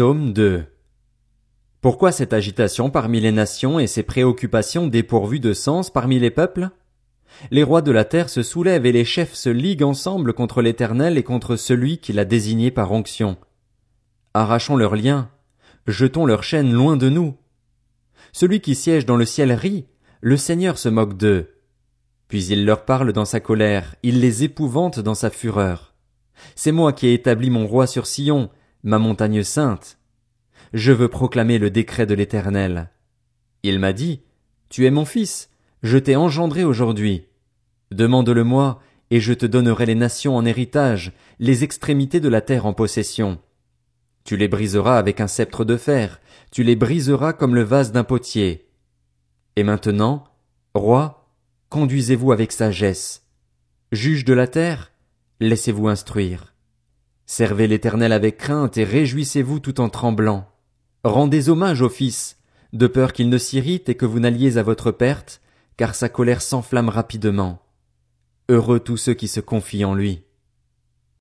Psaume 2 Pourquoi cette agitation parmi les nations et ces préoccupations dépourvues de sens parmi les peuples? Les rois de la terre se soulèvent et les chefs se liguent ensemble contre l'Éternel et contre celui qui l'a désigné par onction. Arrachons leurs liens, jetons leurs chaînes loin de nous. Celui qui siège dans le ciel rit, le Seigneur se moque d'eux. Puis il leur parle dans sa colère, il les épouvante dans sa fureur. C'est moi qui ai établi mon roi sur Sion, ma montagne sainte. Je veux proclamer le décret de l'Éternel. Il m'a dit, Tu es mon fils, je t'ai engendré aujourd'hui. Demande-le-moi, et je te donnerai les nations en héritage, les extrémités de la terre en possession. Tu les briseras avec un sceptre de fer, tu les briseras comme le vase d'un potier. Et maintenant, roi, conduisez-vous avec sagesse. Juge de la terre, laissez-vous instruire. Servez l'Éternel avec crainte et réjouissez-vous tout en tremblant. Rendez hommage au Fils, de peur qu'il ne s'irrite et que vous n'alliez à votre perte, car sa colère s'enflamme rapidement. Heureux tous ceux qui se confient en lui.